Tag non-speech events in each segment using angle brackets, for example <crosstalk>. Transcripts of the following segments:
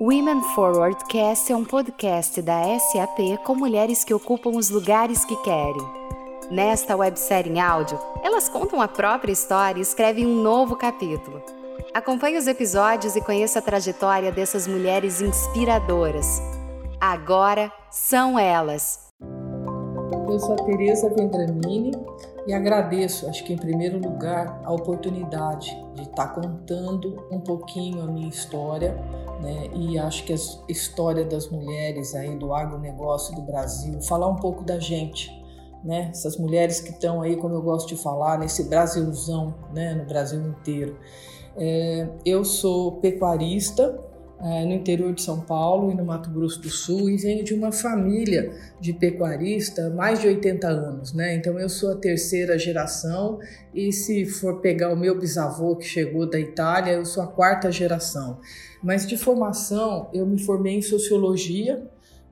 Women Forward Cast é um podcast da SAP com mulheres que ocupam os lugares que querem. Nesta websérie em áudio, elas contam a própria história e escrevem um novo capítulo. Acompanhe os episódios e conheça a trajetória dessas mulheres inspiradoras. Agora são elas. Eu sou a Tereza Vendramini e agradeço, acho que em primeiro lugar, a oportunidade de estar contando um pouquinho a minha história né? E acho que a história das mulheres aí do agronegócio do Brasil, falar um pouco da gente, né? Essas mulheres que estão aí, como eu gosto de falar, nesse Brasilzão, né? No Brasil inteiro. É, eu sou pecuarista, é, no interior de São Paulo e no Mato Grosso do Sul e venho de uma família de pecuarista mais de 80 anos, né? Então eu sou a terceira geração e se for pegar o meu bisavô que chegou da Itália, eu sou a quarta geração. Mas de formação, eu me formei em sociologia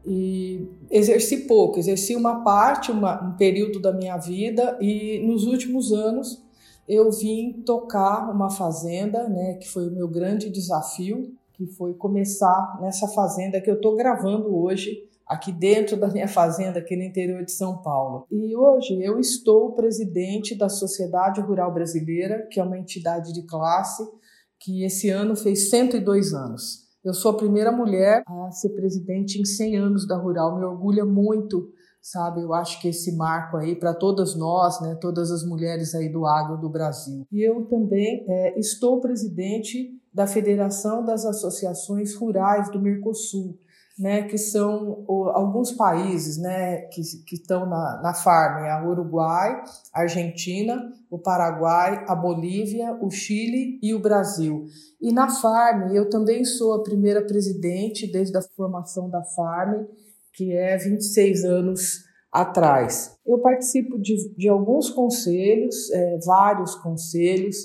e exerci pouco, exerci uma parte, uma, um período da minha vida e nos últimos anos eu vim tocar uma fazenda, né, que foi o meu grande desafio que foi começar nessa fazenda que eu estou gravando hoje, aqui dentro da minha fazenda, aqui no interior de São Paulo. E hoje eu estou presidente da Sociedade Rural Brasileira, que é uma entidade de classe que esse ano fez 102 anos. Eu sou a primeira mulher a ser presidente em 100 anos da Rural, me orgulha muito sabe? Eu acho que esse marco aí para todas nós, né, todas as mulheres aí do agro do Brasil. E eu também é, estou presidente da Federação das Associações Rurais do Mercosul, né, que são alguns países né, que, que estão na, na farm, a Uruguai, a Argentina, o Paraguai, a Bolívia, o Chile e o Brasil. E na farm eu também sou a primeira presidente desde a formação da farm, que é 26 anos atrás. Eu participo de, de alguns conselhos, é, vários conselhos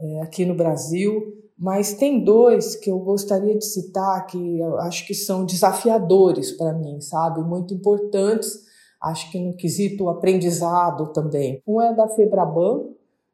é, aqui no Brasil, mas tem dois que eu gostaria de citar que eu acho que são desafiadores para mim, sabe? Muito importantes, acho que no quesito aprendizado também. Um é da Febraban,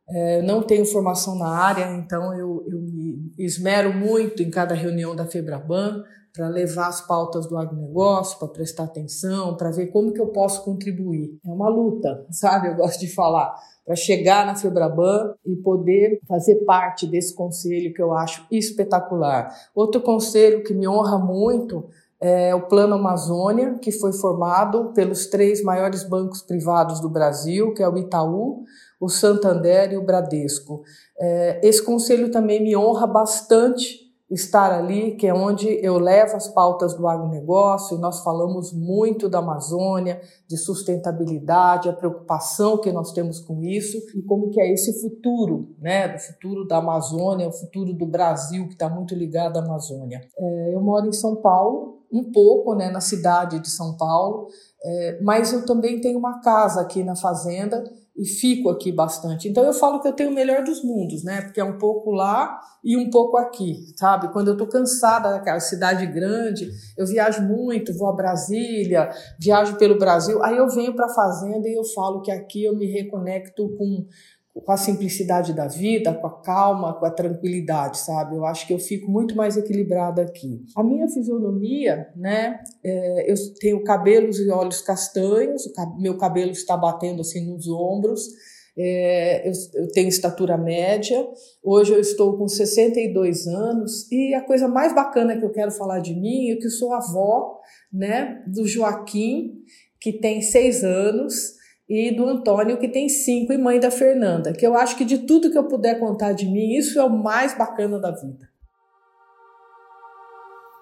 é, não tenho formação na área, então eu, eu me esmero muito em cada reunião da Febraban para levar as pautas do agronegócio, para prestar atenção, para ver como que eu posso contribuir. É uma luta, <laughs> sabe? Eu gosto de falar para chegar na Febraban e poder fazer parte desse conselho que eu acho espetacular. Outro conselho que me honra muito é o Plano Amazônia, que foi formado pelos três maiores bancos privados do Brasil, que é o Itaú, o Santander e o Bradesco. É, esse conselho também me honra bastante estar ali, que é onde eu levo as pautas do agronegócio, nós falamos muito da Amazônia, de sustentabilidade, a preocupação que nós temos com isso e como que é esse futuro, né, do futuro da Amazônia, o futuro do Brasil, que está muito ligado à Amazônia. É, eu moro em São Paulo, um pouco, né, na cidade de São Paulo, é, mas eu também tenho uma casa aqui na fazenda e fico aqui bastante. Então eu falo que eu tenho o melhor dos mundos, né? Porque é um pouco lá e um pouco aqui, sabe? Quando eu tô cansada daquela cidade grande, eu viajo muito, vou a Brasília, viajo pelo Brasil, aí eu venho para fazenda e eu falo que aqui eu me reconecto com com a simplicidade da vida, com a calma, com a tranquilidade, sabe? Eu acho que eu fico muito mais equilibrada aqui. A minha fisionomia, né? É, eu tenho cabelos e olhos castanhos, meu cabelo está batendo assim nos ombros. É, eu, eu, tenho estatura média, hoje eu estou com 62 anos e a coisa mais bacana que eu quero falar de mim é que eu sou avó né, do Joaquim, que tem seis anos, e do Antônio, que tem cinco, e mãe da Fernanda, que eu acho que de tudo que eu puder contar de mim, isso é o mais bacana da vida.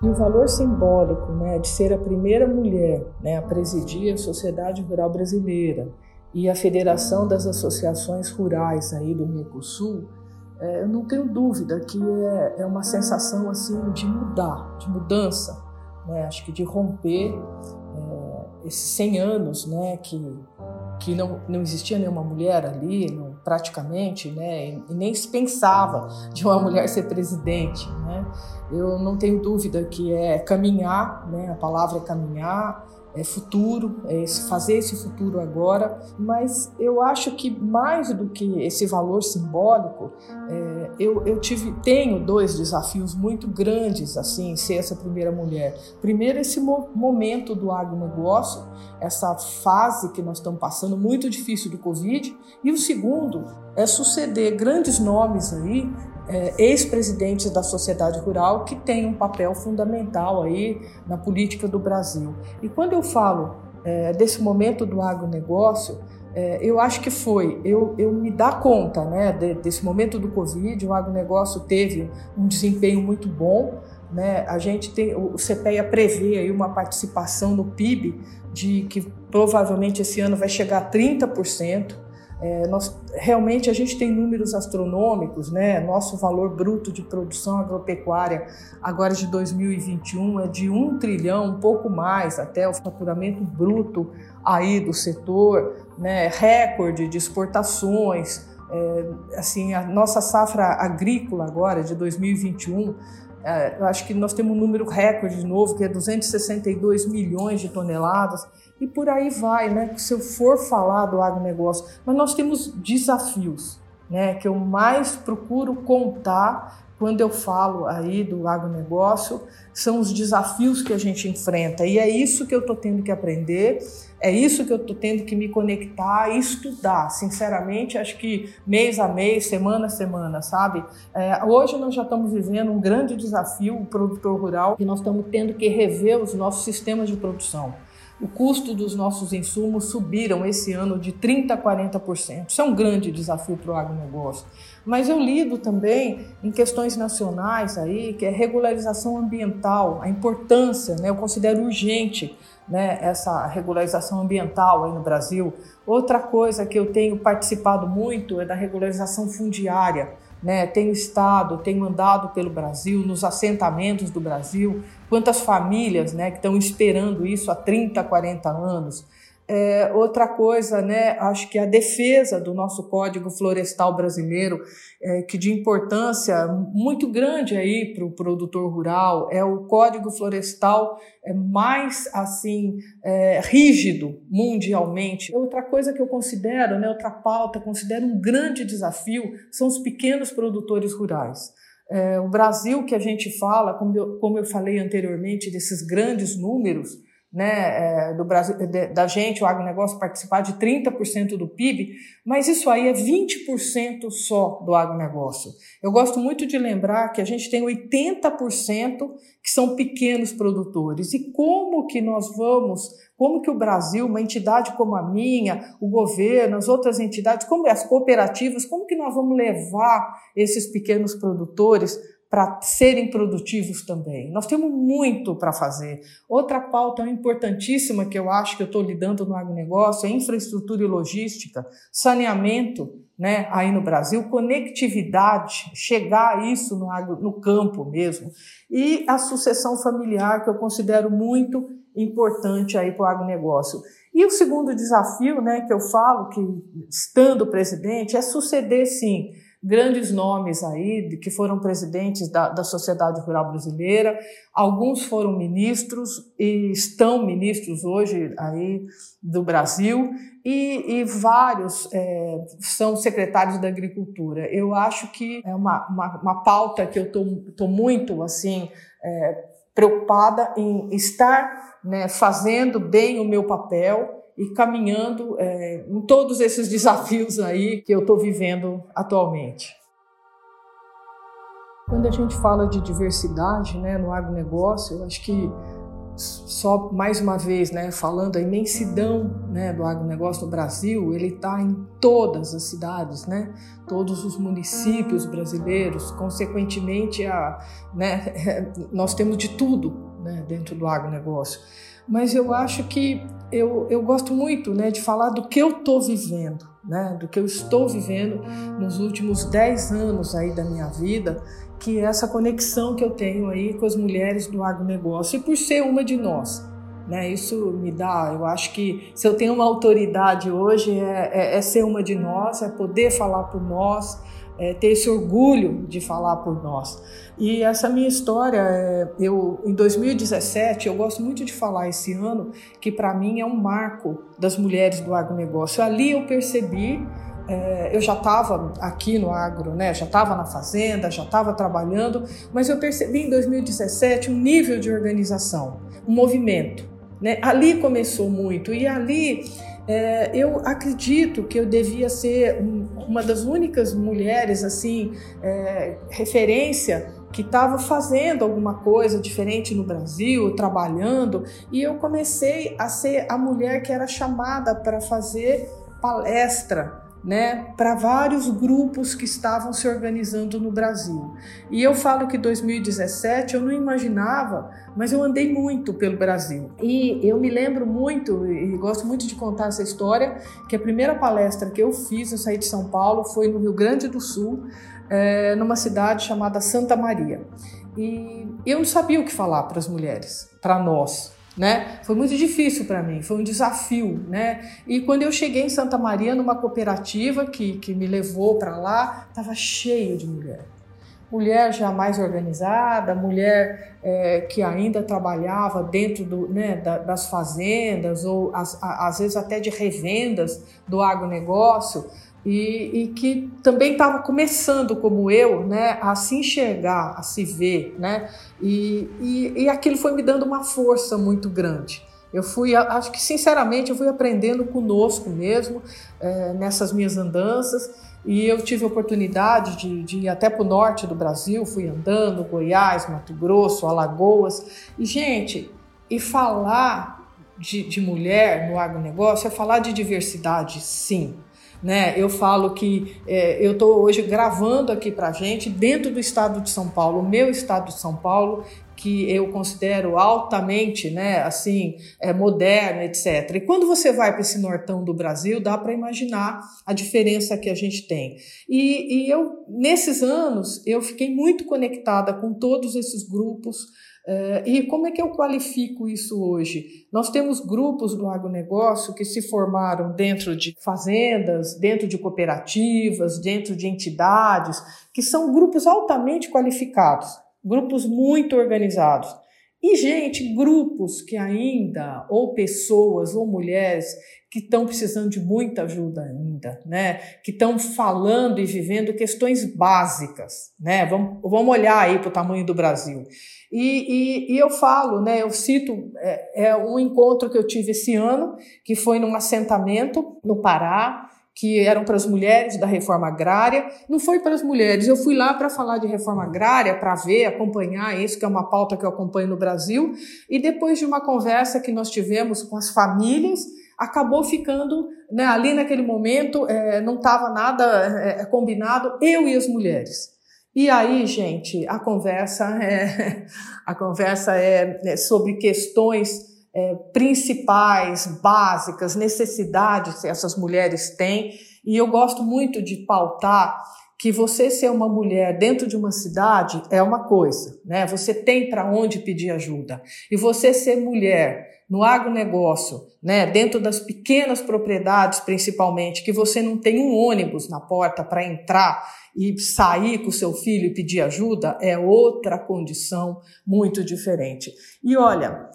E o valor simbólico né, de ser a primeira mulher né, a presidir a Sociedade Rural Brasileira e a Federação das Associações Rurais aí do Mercosul, é, eu não tenho dúvida que é, é uma sensação assim de mudar, de mudança, né, acho que de romper é, esses 100 anos né, que que não, não existia nenhuma mulher ali, não, praticamente, né, e, nem se pensava de uma mulher ser presidente, né. Eu não tenho dúvida que é caminhar, né, a palavra é caminhar, é, futuro, é esse, fazer esse futuro agora, mas eu acho que mais do que esse valor simbólico, é, eu, eu tive, tenho dois desafios muito grandes assim, ser essa primeira mulher. Primeiro, esse mo momento do agronegócio, essa fase que nós estamos passando muito difícil do Covid, e o segundo é suceder grandes nomes aí é, ex-presidentes da sociedade rural que têm um papel fundamental aí na política do Brasil. E quando eu falo é, desse momento do agronegócio, é, eu acho que foi eu, eu me dar conta né, de, desse momento do Covid, o agronegócio teve um desempenho muito bom. Né? A gente tem, o CPEA prevê aí uma participação no PIB de que provavelmente esse ano vai chegar a 30%. É, nós, realmente a gente tem números astronômicos, né? Nosso valor bruto de produção agropecuária agora de 2021 é de um trilhão, um pouco mais, até o faturamento bruto aí do setor, né? Recorde de exportações, é, assim a nossa safra agrícola agora de 2021 é, acho que nós temos um número recorde de novo, que é 262 milhões de toneladas, e por aí vai, né? Se eu for falar do agronegócio, mas nós temos desafios, né? Que eu mais procuro contar quando eu falo aí do agronegócio, são os desafios que a gente enfrenta. E é isso que eu estou tendo que aprender, é isso que eu estou tendo que me conectar e estudar. Sinceramente, acho que mês a mês, semana a semana, sabe? É, hoje nós já estamos vivendo um grande desafio, o produtor rural, e nós estamos tendo que rever os nossos sistemas de produção. O custo dos nossos insumos subiram esse ano de 30% a 40%. Isso é um grande desafio para o agronegócio. Mas eu lido também em questões nacionais aí, que é regularização ambiental, a importância, né, eu considero urgente né, essa regularização ambiental aí no Brasil. Outra coisa que eu tenho participado muito é da regularização fundiária né? Tenho estado, tenho andado pelo Brasil, nos assentamentos do Brasil, quantas famílias, né, que estão esperando isso há 30, 40 anos. É, outra coisa, né, acho que a defesa do nosso Código Florestal brasileiro, é, que de importância muito grande aí para o produtor rural, é o Código Florestal é, mais assim é, rígido mundialmente. Outra coisa que eu considero, né, outra pauta, considero um grande desafio, são os pequenos produtores rurais. É, o Brasil que a gente fala, como eu, como eu falei anteriormente, desses grandes números, né, é, do Brasil, da gente, o agronegócio, participar de 30% do PIB, mas isso aí é 20% só do agronegócio. Eu gosto muito de lembrar que a gente tem 80% que são pequenos produtores. E como que nós vamos, como que o Brasil, uma entidade como a minha, o governo, as outras entidades, como as cooperativas, como que nós vamos levar esses pequenos produtores para serem produtivos também. Nós temos muito para fazer. Outra pauta importantíssima que eu acho que eu estou lidando no agronegócio é infraestrutura e logística, saneamento, né, aí no Brasil, conectividade, chegar a isso no, agro, no campo mesmo, e a sucessão familiar, que eu considero muito importante aí para o agronegócio. E o segundo desafio, né, que eu falo, que estando presidente, é suceder, sim, grandes nomes aí que foram presidentes da, da sociedade rural brasileira, alguns foram ministros e estão ministros hoje aí do Brasil e, e vários é, são secretários da agricultura. Eu acho que é uma, uma, uma pauta que eu estou muito assim é, preocupada em estar né, fazendo bem o meu papel e caminhando é, em todos esses desafios aí que eu estou vivendo atualmente. Quando a gente fala de diversidade né, no agronegócio, eu acho que só mais uma vez, né, falando a imensidão né, do agronegócio no Brasil, ele está em todas as cidades, né, todos os municípios brasileiros, consequentemente, a, né, <laughs> nós temos de tudo né, dentro do agronegócio mas eu acho que eu, eu gosto muito né, de falar do que eu estou vivendo, né, do que eu estou vivendo nos últimos 10 anos aí da minha vida, que é essa conexão que eu tenho aí com as mulheres do agronegócio e por ser uma de nós. Né, isso me dá, eu acho que se eu tenho uma autoridade hoje é, é, é ser uma de nós, é poder falar por nós, é, ter esse orgulho de falar por nós. E essa minha história, é, eu em 2017, eu gosto muito de falar esse ano que para mim é um marco das mulheres do agronegócio. Ali eu percebi é, eu já estava aqui no agro, né? já estava na fazenda, já estava trabalhando, mas eu percebi em 2017 um nível de organização, um movimento. Né? Ali começou muito, e ali é, eu acredito que eu devia ser uma das únicas mulheres, assim, é, referência que estava fazendo alguma coisa diferente no Brasil, trabalhando, e eu comecei a ser a mulher que era chamada para fazer palestra né, para vários grupos que estavam se organizando no Brasil. E eu falo que 2017 eu não imaginava, mas eu andei muito pelo Brasil. E eu me lembro muito, e gosto muito de contar essa história, que a primeira palestra que eu fiz, eu saí de São Paulo, foi no Rio Grande do Sul, é, numa cidade chamada Santa Maria. E eu não sabia o que falar para as mulheres, para nós, né? Foi muito difícil para mim, foi um desafio, né? E quando eu cheguei em Santa Maria, numa cooperativa que, que me levou para lá, estava cheio de mulher. Mulher já mais organizada, mulher é, que ainda trabalhava dentro do, né, da, das fazendas, ou as, às vezes até de revendas do agronegócio, e, e que também estava começando, como eu, né, a se enxergar, a se ver, né, e, e, e aquilo foi me dando uma força muito grande. Eu fui, acho que sinceramente, eu fui aprendendo conosco mesmo, é, nessas minhas andanças, e eu tive a oportunidade de, de ir até para o norte do Brasil, fui andando, Goiás, Mato Grosso, Alagoas, e gente, e falar de, de mulher no agronegócio é falar de diversidade, sim, né? Eu falo que é, eu estou hoje gravando aqui para gente dentro do estado de São Paulo, meu estado de São Paulo, que eu considero altamente, né, assim, é, moderno, etc. E quando você vai para esse nortão do Brasil, dá para imaginar a diferença que a gente tem. E, e eu, nesses anos, eu fiquei muito conectada com todos esses grupos, Uh, e como é que eu qualifico isso hoje? Nós temos grupos do agronegócio que se formaram dentro de fazendas, dentro de cooperativas, dentro de entidades, que são grupos altamente qualificados, grupos muito organizados. E, gente, grupos que ainda, ou pessoas, ou mulheres, que estão precisando de muita ajuda ainda, né? Que estão falando e vivendo questões básicas, né? Vamos, vamos olhar aí para o tamanho do Brasil. E, e, e, eu falo, né? Eu cito é, é um encontro que eu tive esse ano, que foi num assentamento no Pará, que eram para as mulheres da reforma agrária. Não foi para as mulheres, eu fui lá para falar de reforma agrária, para ver, acompanhar isso, que é uma pauta que eu acompanho no Brasil. E depois de uma conversa que nós tivemos com as famílias, acabou ficando, né, ali naquele momento, é, não estava nada é, é, combinado, eu e as mulheres. E aí, gente, a conversa é, <laughs> a conversa é, é sobre questões é, principais, básicas, necessidades que essas mulheres têm. E eu gosto muito de pautar que você ser uma mulher dentro de uma cidade é uma coisa, né? Você tem para onde pedir ajuda. E você ser mulher no agronegócio, né, dentro das pequenas propriedades principalmente, que você não tem um ônibus na porta para entrar e sair com o seu filho e pedir ajuda, é outra condição muito diferente. E olha,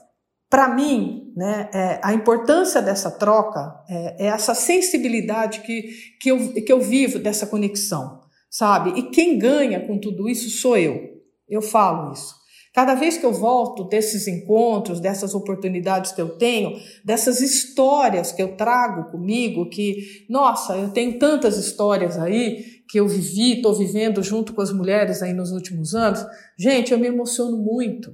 para mim, né, é, a importância dessa troca é, é, essa sensibilidade que, que, eu, que eu vivo dessa conexão, sabe? E quem ganha com tudo isso sou eu. Eu falo isso. Cada vez que eu volto desses encontros, dessas oportunidades que eu tenho, dessas histórias que eu trago comigo, que, nossa, eu tenho tantas histórias aí que eu vivi, estou vivendo junto com as mulheres aí nos últimos anos, gente, eu me emociono muito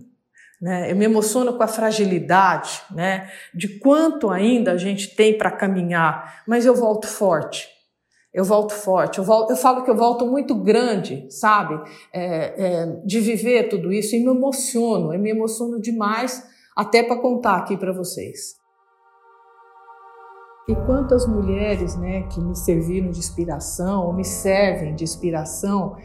né? Eu me emociono com a fragilidade, né? De quanto ainda a gente tem para caminhar, mas eu volto forte. Eu volto forte. Eu, volto, eu falo que eu volto muito grande, sabe? É, é, de viver tudo isso e me emociono. Eu me emociono demais, até para contar aqui para vocês. E quantas mulheres, né, que me serviram de inspiração ou me servem de inspiração?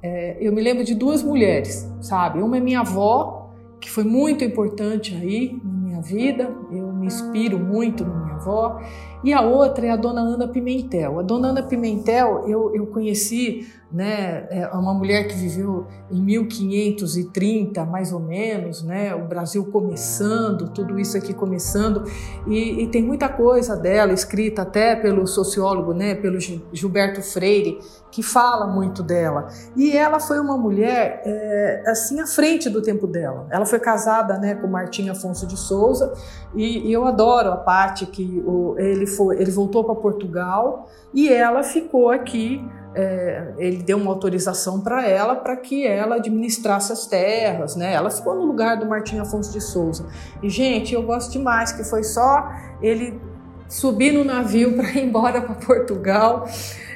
É, eu me lembro de duas mulheres, sabe? Uma é minha avó que foi muito importante aí na minha vida. Eu me inspiro muito na minha avó. E a outra é a dona Ana Pimentel. A dona Ana Pimentel eu, eu conheci né? É uma mulher que viveu em 1530, mais ou menos, né? O Brasil começando, tudo isso aqui começando, e, e, tem muita coisa dela escrita até pelo sociólogo, né? Pelo Gilberto Freire, que fala muito dela. E ela foi uma mulher é, assim à frente do tempo dela. Ela foi casada, né? Com Martim Afonso de Souza, e, e eu adoro a parte que o, ele foi, ele voltou para Portugal e ela ficou aqui é, ele deu uma autorização para ela para que ela administrasse as terras, né? Ela ficou no lugar do Martim Afonso de Souza. E gente, eu gosto demais que foi só ele subir no navio <laughs> para ir embora para Portugal.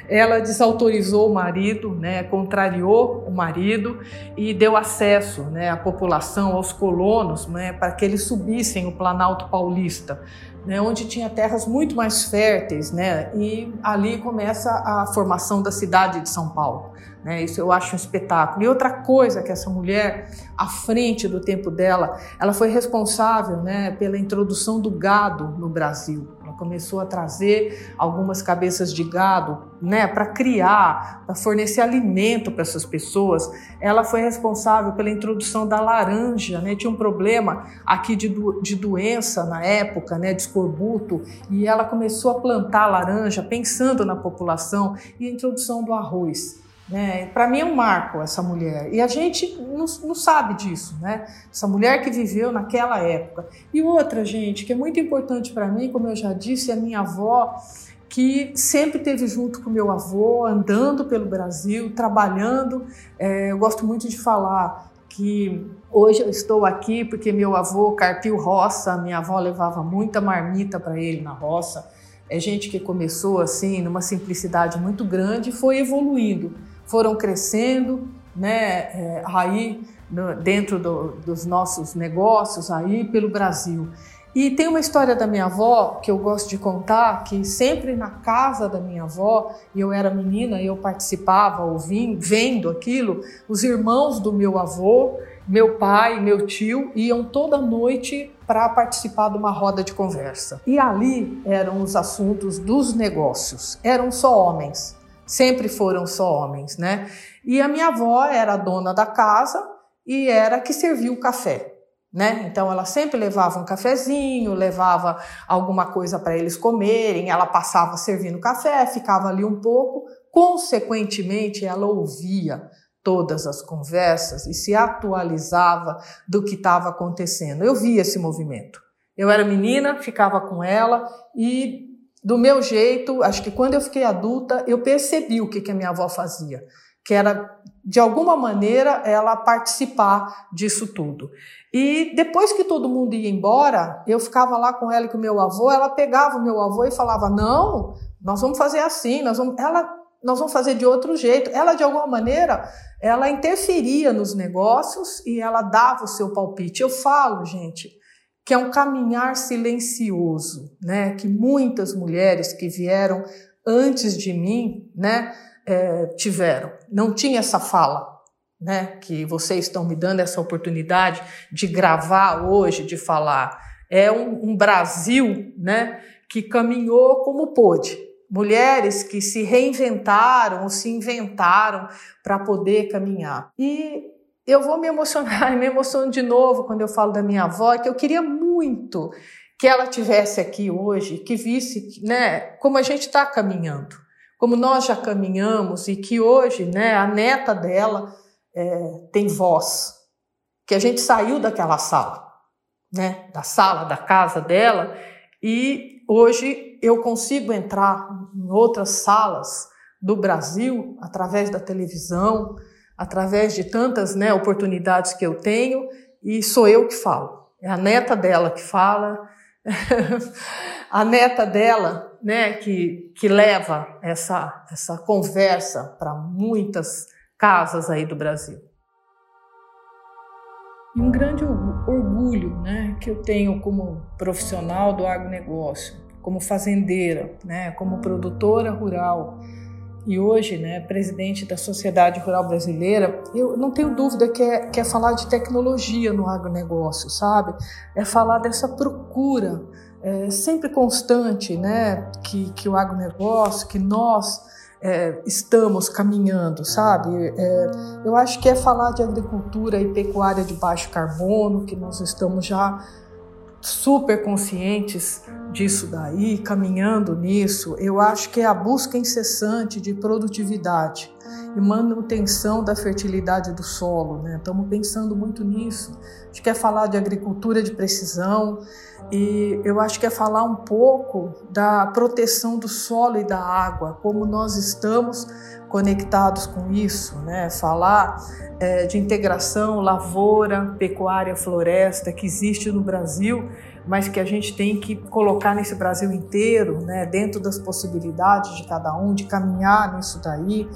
Ela desautorizou o marido, né, contrariou o marido e deu acesso né, à população, aos colonos, né, para que eles subissem o Planalto Paulista né, onde tinha terras muito mais férteis, né, e ali começa a formação da cidade de São Paulo. Né, isso eu acho um espetáculo. E outra coisa que essa mulher, à frente do tempo dela, ela foi responsável né, pela introdução do gado no Brasil começou a trazer algumas cabeças de gado, né, para criar, para fornecer alimento para essas pessoas. Ela foi responsável pela introdução da laranja, né? Tinha um problema aqui de, do, de doença na época, né, de escorbuto, e ela começou a plantar laranja pensando na população e a introdução do arroz. Né? Para mim é um marco essa mulher. E a gente não, não, sabe disso, né? Essa mulher que viveu naquela época. E outra, gente, que é muito importante para mim, como eu já disse, é a minha avó, que sempre teve junto com meu avô, andando pelo Brasil, trabalhando. É, eu gosto muito de falar que hoje eu estou aqui porque meu avô carpiu roça, minha avó levava muita marmita para ele na roça. É gente que começou assim, numa simplicidade muito grande e foi evoluindo foram crescendo, né, é, aí dentro do, dos nossos negócios aí pelo Brasil. E tem uma história da minha avó que eu gosto de contar, que sempre na casa da minha avó, e eu era menina, eu participava, ouvindo, vendo aquilo, os irmãos do meu avô, meu pai, meu tio iam toda noite para participar de uma roda de conversa. E ali eram os assuntos dos negócios. Eram só homens sempre foram só homens, né? E a minha avó era a dona da casa e era que servia o café. Né? Então ela sempre levava um cafezinho, levava alguma coisa para eles comerem, ela passava servindo café, ficava ali um pouco, consequentemente ela ouvia todas as conversas e se atualizava do que estava acontecendo. Eu via esse movimento. Eu era menina, ficava com ela e do meu jeito, acho que quando eu fiquei adulta, eu percebi o que, que a minha avó fazia, que era, de alguma maneira, ela participar disso tudo. E depois que todo mundo ia embora, eu ficava lá com ela e com o meu avô, ela pegava o meu avô e falava: Não, nós vamos fazer assim, nós vamos. Ela, nós vamos fazer de outro jeito. Ela, de alguma maneira, ela interferia nos negócios e ela dava o seu palpite. Eu falo, gente, que é um caminhar silencioso, né? Que muitas mulheres que vieram antes de mim, né, é, tiveram. Não tinha essa fala, né? Que vocês estão me dando essa oportunidade de gravar hoje, de falar. É um, um Brasil, né? Que caminhou como pôde. Mulheres que se reinventaram ou se inventaram para poder caminhar. E eu vou me emocionar, <laughs> me emociono de novo quando eu falo da minha avó, que eu queria muito que ela tivesse aqui hoje, que visse, né, como a gente está caminhando, como nós já caminhamos e que hoje, né, a neta dela é, tem voz, que a gente saiu daquela sala, né, da sala da casa dela e hoje eu consigo entrar em outras salas do Brasil através da televisão, através de tantas né, oportunidades que eu tenho, e sou eu que falo. É a neta dela que fala, <laughs> a neta dela né, que, que leva essa, essa conversa para muitas casas aí do Brasil. E um grande orgulho né, que eu tenho como profissional do agronegócio, como fazendeira, né, como produtora rural, e hoje, né, presidente da Sociedade Rural Brasileira, eu não tenho dúvida que é, que é falar de tecnologia no agronegócio, sabe? É falar dessa procura é, sempre constante, né, que, que o agronegócio, que nós é, estamos caminhando, sabe? É, eu acho que é falar de agricultura e pecuária de baixo carbono, que nós estamos já super conscientes disso daí, caminhando nisso. Eu acho que é a busca incessante de produtividade e manutenção da fertilidade do solo. Né? Estamos pensando muito nisso. A gente quer falar de agricultura de precisão e eu acho que é falar um pouco da proteção do solo e da água, como nós estamos conectados com isso, né? Falar é, de integração lavoura, pecuária, floresta que existe no Brasil, mas que a gente tem que colocar nesse Brasil inteiro, né? Dentro das possibilidades de cada um, de caminhar nisso daí.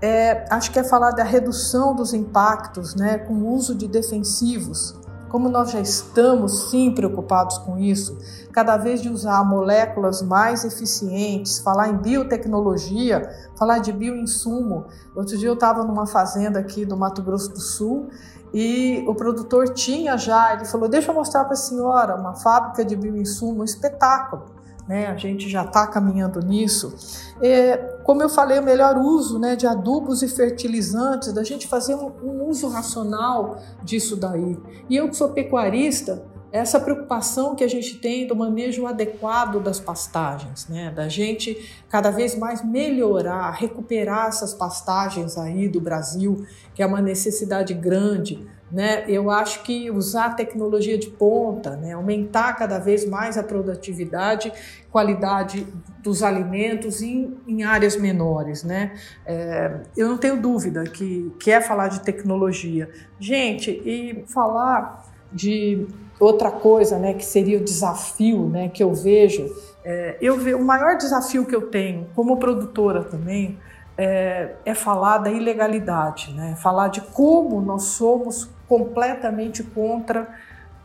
É, acho que é falar da redução dos impactos, né? Com o uso de defensivos como nós já estamos sim preocupados com isso, cada vez de usar moléculas mais eficientes, falar em biotecnologia, falar de bioinsumo. Outro dia eu estava numa fazenda aqui do Mato Grosso do Sul e o produtor tinha já, ele falou: Deixa eu mostrar para a senhora uma fábrica de bioinsumo, um espetáculo né? A gente já está caminhando nisso. É, como eu falei, o melhor uso né, de adubos e fertilizantes, da gente fazer um, um uso racional disso daí. E eu que sou pecuarista, essa preocupação que a gente tem do manejo adequado das pastagens, né? Da gente cada vez mais melhorar, recuperar essas pastagens aí do Brasil, que é uma necessidade grande né? Eu acho que usar tecnologia de ponta, né? aumentar cada vez mais a produtividade, qualidade dos alimentos em, em áreas menores. Né? É, eu não tenho dúvida que, que é falar de tecnologia. Gente, e falar de outra coisa né, que seria o desafio né, que eu vejo, é, eu vejo o maior desafio que eu tenho como produtora também é, é, falar da ilegalidade, né? falar de como nós somos completamente contra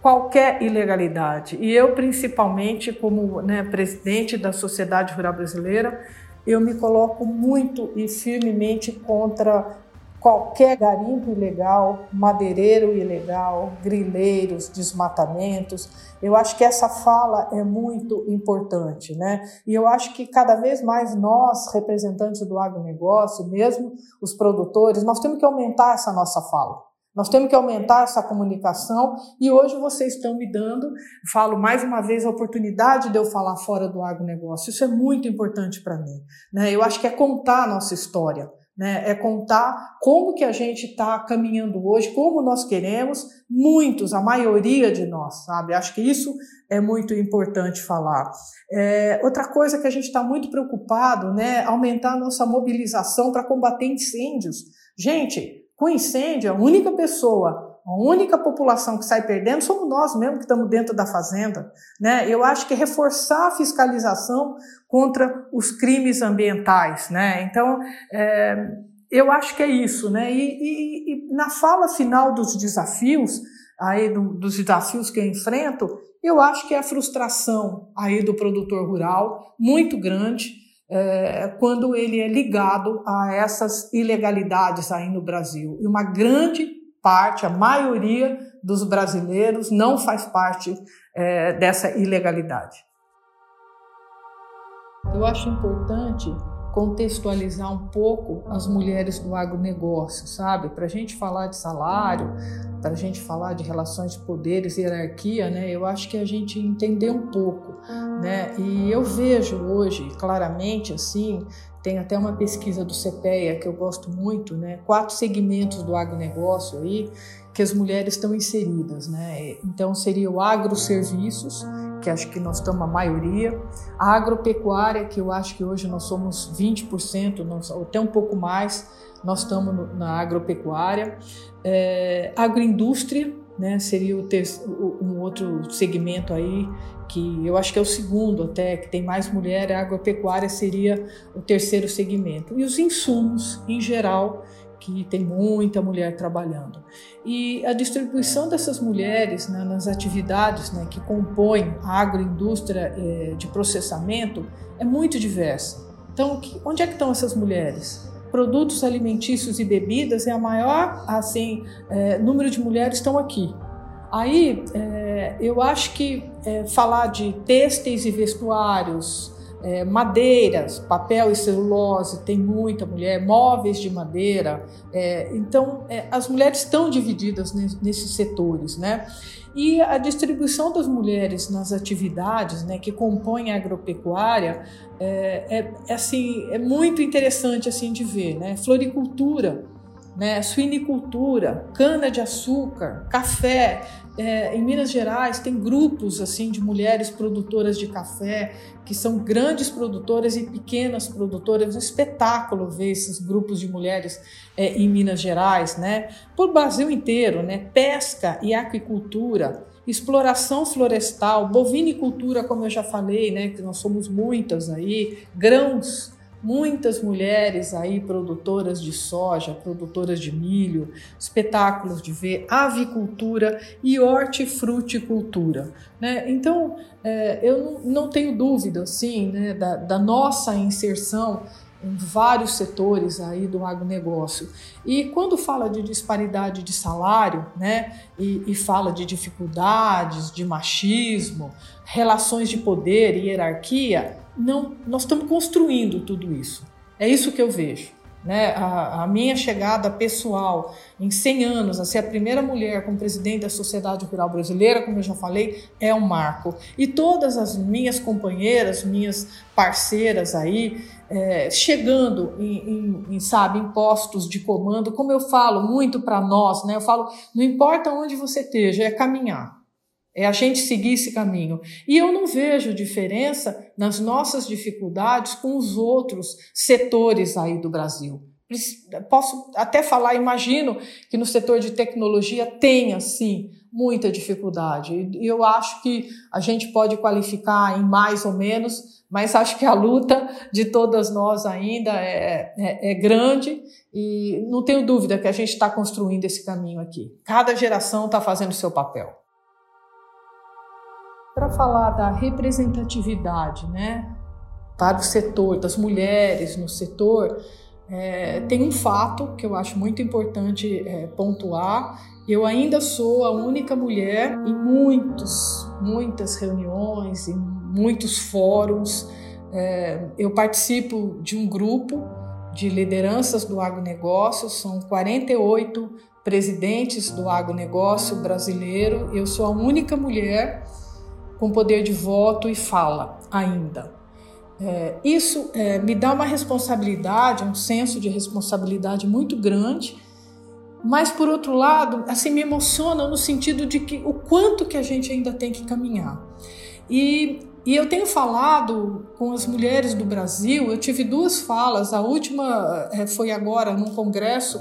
qualquer ilegalidade. E eu, principalmente, como né, presidente da Sociedade Rural Brasileira, eu me coloco muito e firmemente contra qualquer garimpo ilegal, madeireiro ilegal, grileiros, desmatamentos. Eu acho que essa fala é muito importante, né? E eu acho que cada vez mais nós, representantes do agronegócio, mesmo os produtores, nós temos que aumentar essa nossa fala. Nós temos que aumentar essa comunicação e hoje vocês estão me dando, falo mais uma vez, a oportunidade de eu falar fora do agronegócio. Isso é muito importante para mim. Né? Eu acho que é contar a nossa história. Né, é contar como que a gente está caminhando hoje, como nós queremos, muitos, a maioria de nós, sabe? Acho que isso é muito importante falar. É, outra coisa que a gente está muito preocupado, né, aumentar a nossa mobilização para combater incêndios. Gente, com incêndio, a única pessoa, a única população que sai perdendo somos nós mesmo que estamos dentro da fazenda. Né? Eu acho que reforçar a fiscalização contra os crimes ambientais. Né? Então, é, eu acho que é isso. Né? E, e, e na fala final dos desafios, aí do, dos desafios que eu enfrento, eu acho que é a frustração aí do produtor rural muito grande é, quando ele é ligado a essas ilegalidades aí no Brasil. E uma grande parte, a maioria dos brasileiros não faz parte é, dessa ilegalidade. Eu acho importante contextualizar um pouco as mulheres do agronegócio, sabe? Para a gente falar de salário, para a gente falar de relações de poderes, hierarquia, né? Eu acho que a gente entender um pouco, né? E eu vejo hoje claramente assim, tem até uma pesquisa do CPEA que eu gosto muito, né? Quatro segmentos do agronegócio aí que as mulheres estão inseridas, né? Então seria o agroserviços, que acho que nós estamos a maioria, a agropecuária, que eu acho que hoje nós somos 20%, ou até um pouco mais, nós estamos na agropecuária, é, agroindústria, né, seria o ter, um outro segmento aí que eu acho que é o segundo até, que tem mais mulher, a agropecuária seria o terceiro segmento. E os insumos, em geral, que tem muita mulher trabalhando. E a distribuição dessas mulheres né, nas atividades né, que compõem a agroindústria eh, de processamento é muito diversa. Então, onde é que estão essas mulheres? Produtos alimentícios e bebidas é a maior, assim, eh, número de mulheres estão aqui. Aí é, eu acho que é, falar de têxteis e vestuários, é, madeiras, papel e celulose, tem muita mulher, móveis de madeira. É, então, é, as mulheres estão divididas nesses setores, né? E a distribuição das mulheres nas atividades né, que compõem a agropecuária é, é, assim, é muito interessante assim de ver. Né? Floricultura, né, suinicultura, cana-de-açúcar, café. É, em Minas Gerais tem grupos assim de mulheres produtoras de café que são grandes produtoras e pequenas produtoras. É um espetáculo ver esses grupos de mulheres é, em Minas Gerais, né? Por Brasil inteiro, né? Pesca e aquicultura, exploração florestal, bovinicultura, como eu já falei, né? Que nós somos muitas aí, grãos muitas mulheres aí produtoras de soja, produtoras de milho, espetáculos de ver, avicultura e hortifruticultura. Né? Então, é, eu não, tenho dúvida assim, né, da, da nossa inserção em vários setores aí do agronegócio. E quando fala de disparidade de salário, né, e, e, fala de dificuldades, de machismo, relações de poder e hierarquia, não, nós estamos construindo tudo isso. É isso que eu vejo. Né? A, a, minha chegada pessoal em 100 anos a ser a primeira mulher como presidente da Sociedade Rural Brasileira, como eu já falei, é um marco. E todas as minhas companheiras, minhas parceiras aí, é, chegando em, em, em, sabe, em postos de comando, como eu falo muito para nós, né? eu falo, não importa onde você esteja, é caminhar. É a gente seguir esse caminho. E eu não vejo diferença nas nossas dificuldades com os outros setores aí do Brasil. Posso até falar, imagino que no setor de tecnologia tenha, sim, muita dificuldade. E eu acho que a gente pode qualificar em mais ou menos, mas acho que a luta de todas nós ainda é, é, é grande e não tenho dúvida que a gente está construindo esse caminho aqui. Cada geração está fazendo o seu papel para falar da representatividade, né, para o setor, das mulheres no setor, é, tem um fato que eu acho muito importante é, pontuar. Eu ainda sou a única mulher em muitos, muitas reuniões, em muitos fóruns. É, eu participo de um grupo de lideranças do agronegócio, são 48 presidentes do agronegócio brasileiro. Eu sou a única mulher com poder de voto e fala ainda. É, isso é, me dá uma responsabilidade, um senso de responsabilidade muito grande, mas por outro lado, assim me emociona no sentido de que o quanto que a gente ainda tem que caminhar. E, e eu tenho falado com as mulheres do Brasil, eu tive duas falas, a última é, foi agora num congresso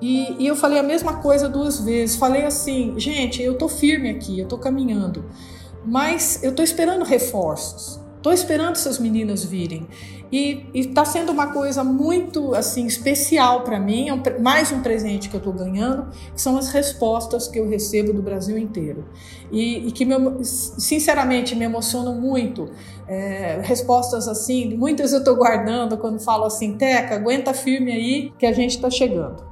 e, e, eu falei a mesma coisa duas vezes. Falei assim, gente, eu tô firme aqui, eu tô caminhando mas eu estou esperando reforços. Estou esperando essas meninas virem. E está sendo uma coisa muito assim especial para mim, é um, mais um presente que eu estou ganhando, que são as respostas que eu recebo do Brasil inteiro. E, e que, me, sinceramente, me emocionam muito. É, respostas assim, muitas eu estou guardando quando falo assim, Teca, aguenta firme aí que a gente está chegando.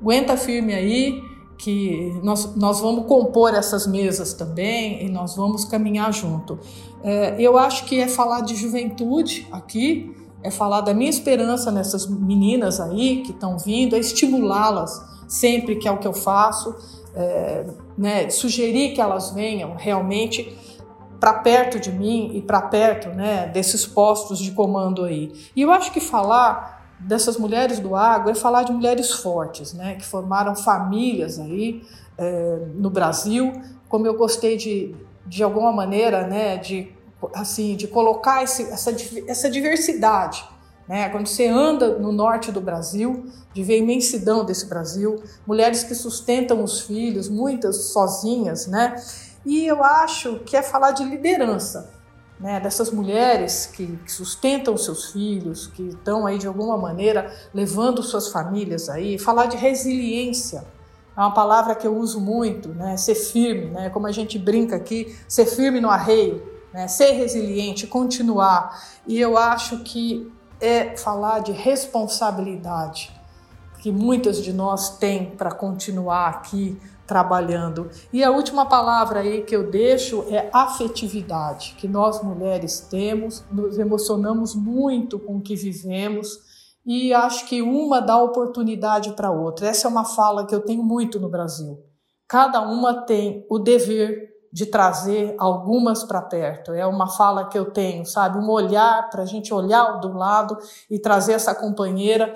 Aguenta firme aí que nós, nós vamos compor essas mesas também e nós vamos caminhar junto. É, eu acho que é falar de juventude aqui, é falar da minha esperança nessas meninas aí que estão vindo, é estimulá-las sempre que é o que eu faço, é, né, sugerir que elas venham realmente para perto de mim e para perto né, desses postos de comando aí. E eu acho que falar dessas mulheres do agro é falar de mulheres fortes, né, que formaram famílias aí é, no Brasil. Como eu gostei de, de alguma maneira, né, de assim, de colocar esse, essa, essa diversidade, né? Quando você anda no norte do Brasil, de ver a imensidão desse Brasil, mulheres que sustentam os filhos, muitas sozinhas, né? E eu acho que é falar de liderança, né, dessas mulheres que, que, sustentam seus filhos, que estão aí de alguma maneira levando suas famílias aí, falar de resiliência. É uma palavra que eu uso muito, né? Ser firme, né? Como a gente brinca aqui, ser firme no arreio, né? Ser resiliente, continuar. E eu acho que é falar de responsabilidade. que muitas de nós têm para continuar aqui trabalhando. E a última palavra aí que eu deixo é afetividade, que nós mulheres temos, nos emocionamos muito com o que vivemos e acho que uma dá oportunidade para outra. Essa é uma fala que eu tenho muito no Brasil. Cada uma tem o dever de trazer algumas para perto. É uma fala que eu tenho, sabe? Um olhar para a gente olhar do lado e trazer essa companheira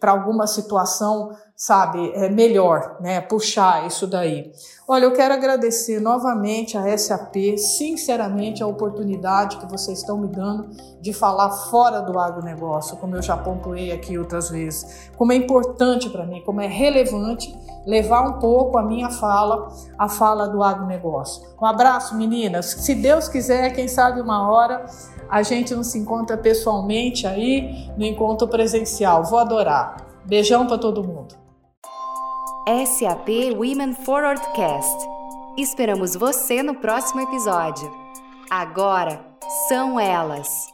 para alguma situação, sabe, é melhor, né? Puxar isso daí. Olha, eu quero agradecer novamente a SAP, sinceramente, a oportunidade que vocês estão me dando de falar fora do agronegócio, como eu já pontuei aqui outras vezes. Como é importante para mim, como é relevante levar um pouco a minha fala, a fala do agronegócio. Um abraço, meninas. Se Deus quiser, quem sabe uma hora a gente não se encontra pessoalmente aí no encontro presencial. Vou adorar. Beijão para todo mundo. SAP Women Forward Cast. Esperamos você no próximo episódio. Agora são elas.